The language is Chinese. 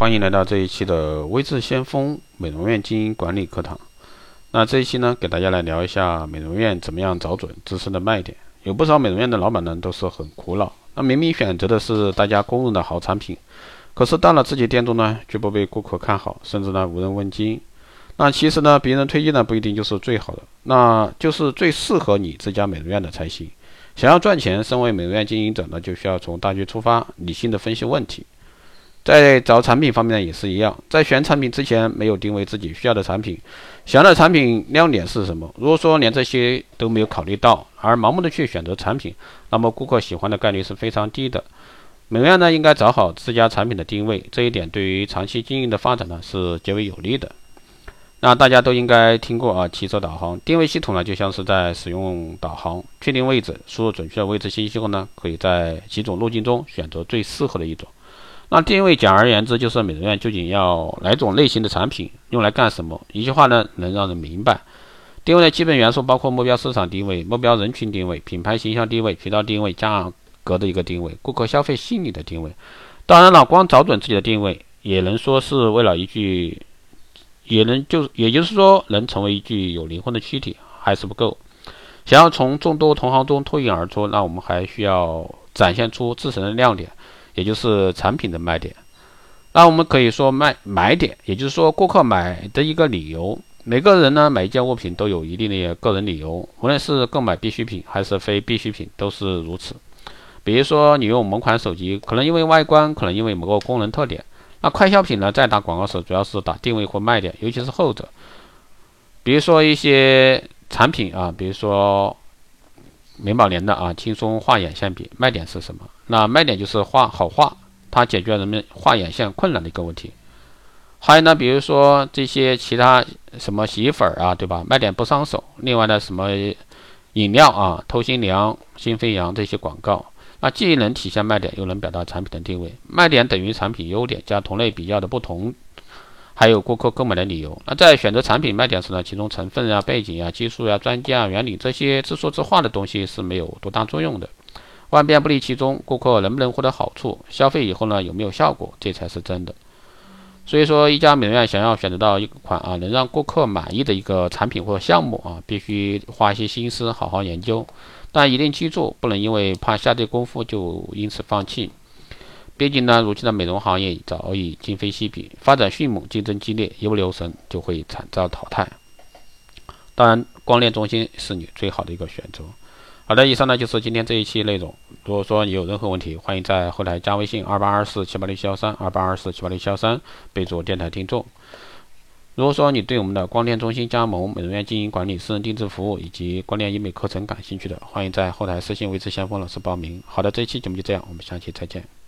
欢迎来到这一期的微智先锋美容院经营管理课堂。那这一期呢，给大家来聊一下美容院怎么样找准自身的卖点。有不少美容院的老板呢，都是很苦恼。那明明选择的是大家公认的好产品，可是到了自己店中呢，却不被顾客看好，甚至呢无人问津。那其实呢，别人推荐的不一定就是最好的，那就是最适合你这家美容院的才行。想要赚钱，身为美容院经营者呢，就需要从大局出发，理性的分析问题。在找产品方面呢，也是一样，在选产品之前没有定位自己需要的产品，想要的产品亮点是什么？如果说连这些都没有考虑到，而盲目的去选择产品，那么顾客喜欢的概率是非常低的。美容院呢，应该找好自家产品的定位，这一点对于长期经营的发展呢是极为有利的。那大家都应该听过啊，汽车导航定位系统呢，就像是在使用导航，确定位置，输入准确的位置信息后呢，可以在几种路径中选择最适合的一种。那定位简而言之，就是美容院究竟要哪种类型的产品，用来干什么？一句话呢，能让人明白。定位的基本元素包括目标市场定位、目标人群定位、品牌形象定位、渠道定位、价格的一个定位、顾客消费心理的定位。当然了，光找准自己的定位，也能说是为了一句，也能就也就是说，能成为一具有灵魂的躯体还是不够。想要从众多同行中脱颖而出，那我们还需要展现出自身的亮点。也就是产品的卖点，那我们可以说卖买点，也就是说顾客买的一个理由。每个人呢买一件物品都有一定的个人理由，无论是购买必需品还是非必需品都是如此。比如说你用某款手机，可能因为外观，可能因为某个功能特点。那快消品呢，在打广告时主要是打定位或卖点，尤其是后者。比如说一些产品啊，比如说。美宝莲的啊，轻松画眼线笔卖点是什么？那卖点就是画好画，它解决人们画眼线困难的一个问题。还有呢，比如说这些其他什么洗衣粉啊，对吧？卖点不伤手。另外呢，什么饮料啊，透心凉、新飞扬这些广告，那既能体现卖点，又能表达产品的定位。卖点等于产品优点加同类比较的不同。还有顾客购买的理由。那在选择产品卖点时呢，其中成分啊、背景啊、技术啊、专家啊、原理这些自说自话的东西是没有多大作用的。万变不离其中，顾客能不能获得好处，消费以后呢有没有效果，这才是真的。所以说，一家美容院想要选择到一款啊能让顾客满意的一个产品或者项目啊，必须花一些心思，好好研究。但一定记住，不能因为怕下对功夫就因此放弃。毕竟呢，如今的美容行业早已今非昔比，发展迅猛，竞争激烈，一不留神就会惨遭淘汰。当然，光电中心是你最好的一个选择。好的，以上呢就是今天这一期内容。如果说你有任何问题，欢迎在后台加微信二八二四七八六七幺三二八二四七八六七幺三，备注电台听众。如果说你对我们的光电中心加盟、美容院经营管理、私人定制服务以及光电医美课程感兴趣的，欢迎在后台私信维持先锋老师报名。好的，这一期节目就这样，我们下期再见。